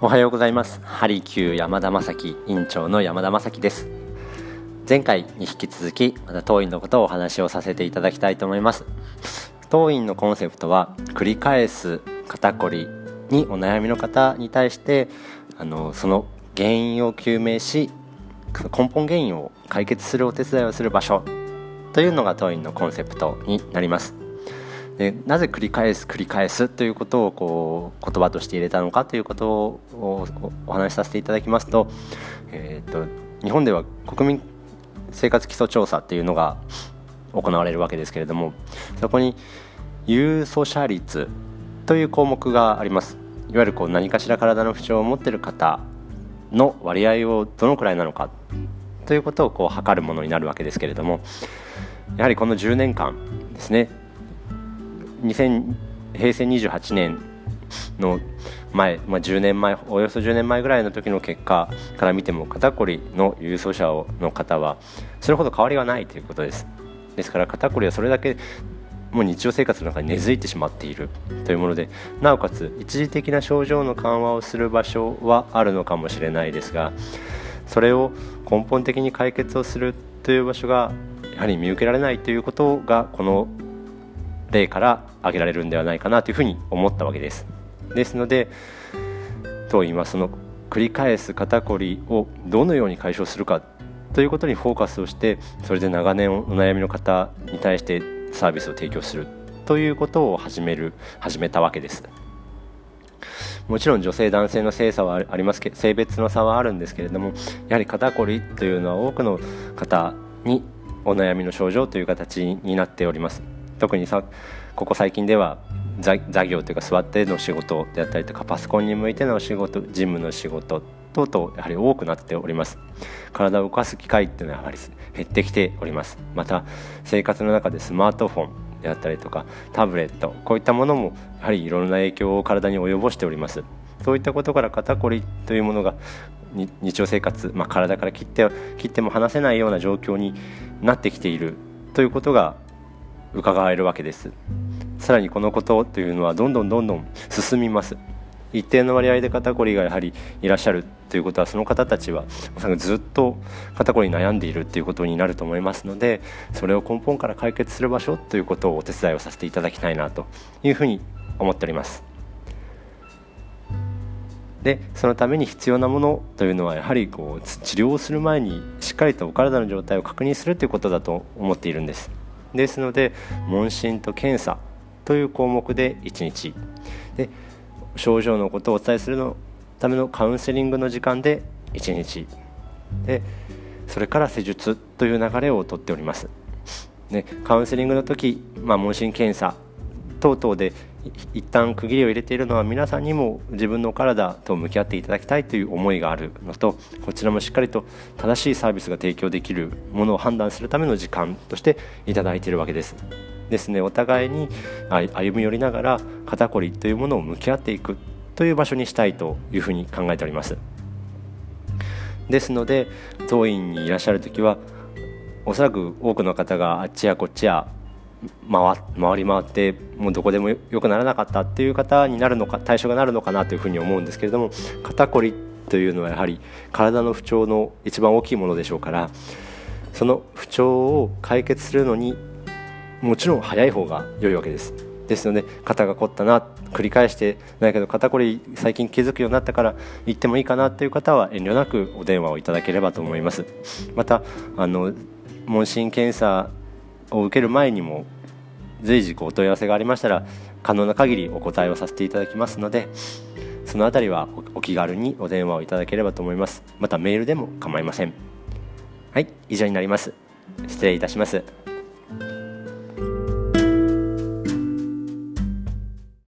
おはようございます。ハリキュー山田正樹院長の山田正樹です。前回に引き続きまた当院のことをお話をさせていただきたいと思います。当院のコンセプトは繰り返す肩こりにお悩みの方に対してあのその原因を究明し根本原因を解決するお手伝いをする場所というのが当院のコンセプトになります。でなぜ繰り返す繰り返すということをこう言葉として入れたのかということをお話しさせていただきますと,、えーと、日本では国民生活基礎調査っていうのが行われるわけですけれどもそこに有訴者率という項目があります。いわゆるこう何かしら体の不調を持ってる方の割合をどのくらいなのかということをこう測るものになるわけですけれどもやはりこの10年間ですね2000平成28年の前、まあ、10年前およそ10年前ぐらいの時の結果から見ても肩こりの郵送者の方はそれほど変わりはないということです。ですから肩こりはそれだけもう日常生活の中に根付いてしまっているというものでなおかつ一時的な症状の緩和をする場所はあるのかもしれないですがそれを根本的に解決をするという場所がやはり見受けられないということがこの例から挙げられるんではないかなというふうに思ったわけです。ですので当院はその繰り返す肩こりをどのように解消するかということにフォーカスをしてそれで長年お悩みの方に対してサービスを提供するということを始める始めたわけです。もちろん女性男性の性差はありますけ性別の差はあるんですけれどもやはり肩こりというのは多くの方にお悩みの症状という形になっております。特にさここ最近では座業というか座っての仕事であったりとかパソコンに向いての仕事事務の仕事等々やはり多くなっております。体を動かす機会っていうのはやはり減ってきております。また生活の中でスマートフォンであったりとかタブレットこういったものもやはりいろんな影響を体に及ぼしております。そういったことから肩こりというものが日常生活、まあ、体から切って切っても離せないような状況になってきているということが伺えるわけです。さらにこのことというのはどんどんどんどん進みます。一定の割合で肩こりがやはりいらっしゃるということはその方たちはずっと肩こりに悩んでいるということになると思いますのでそれを根本から解決する場所ということをお手伝いをさせていただきたいなというふうに思っております。でそのために必要なものというのはやはりこう治療をする前にしっかりとお体の状態を確認するということだと思っているんです。ですので問診と検査という項目で1日で症状のことをお伝えするのためのカウンセリングの時間で1日でそれから施術という流れをとっております。ねカウンセリングの時、まあ、問診検査等々で一旦区切りを入れているのは皆さんにも自分の体と向き合っていただきたいという思いがあるのとこちらもしっかりと正しいサービスが提供できるものを判断するための時間としていただいているわけです。ですねお互いに歩み寄りながら肩こりというものを向き合っていくという場所にしたいというふうに考えております。ですので当院にいらっしゃる時はおそらく多くの方があっちやこっちや回回り回ってもうどこでもよくならなかったっていう方になるのか対象がなるのかなというふうに思うんですけれども肩こりというのはやはり体の不調の一番大きいものでしょうからその不調を解決するのにもちろん早い方が良いわけです。ですので肩が凝ったな繰り返してないけど肩こり最近気づくようになったから行ってもいいかなという方は遠慮なくお電話をいただければと思います。またあの問診検査を受ける前にも随時お問い合わせがありましたら可能な限りお答えをさせていただきますのでその辺りはお気軽にお電話をいただければと思います。またメールでも構いません。はい以上になります。失礼いたします。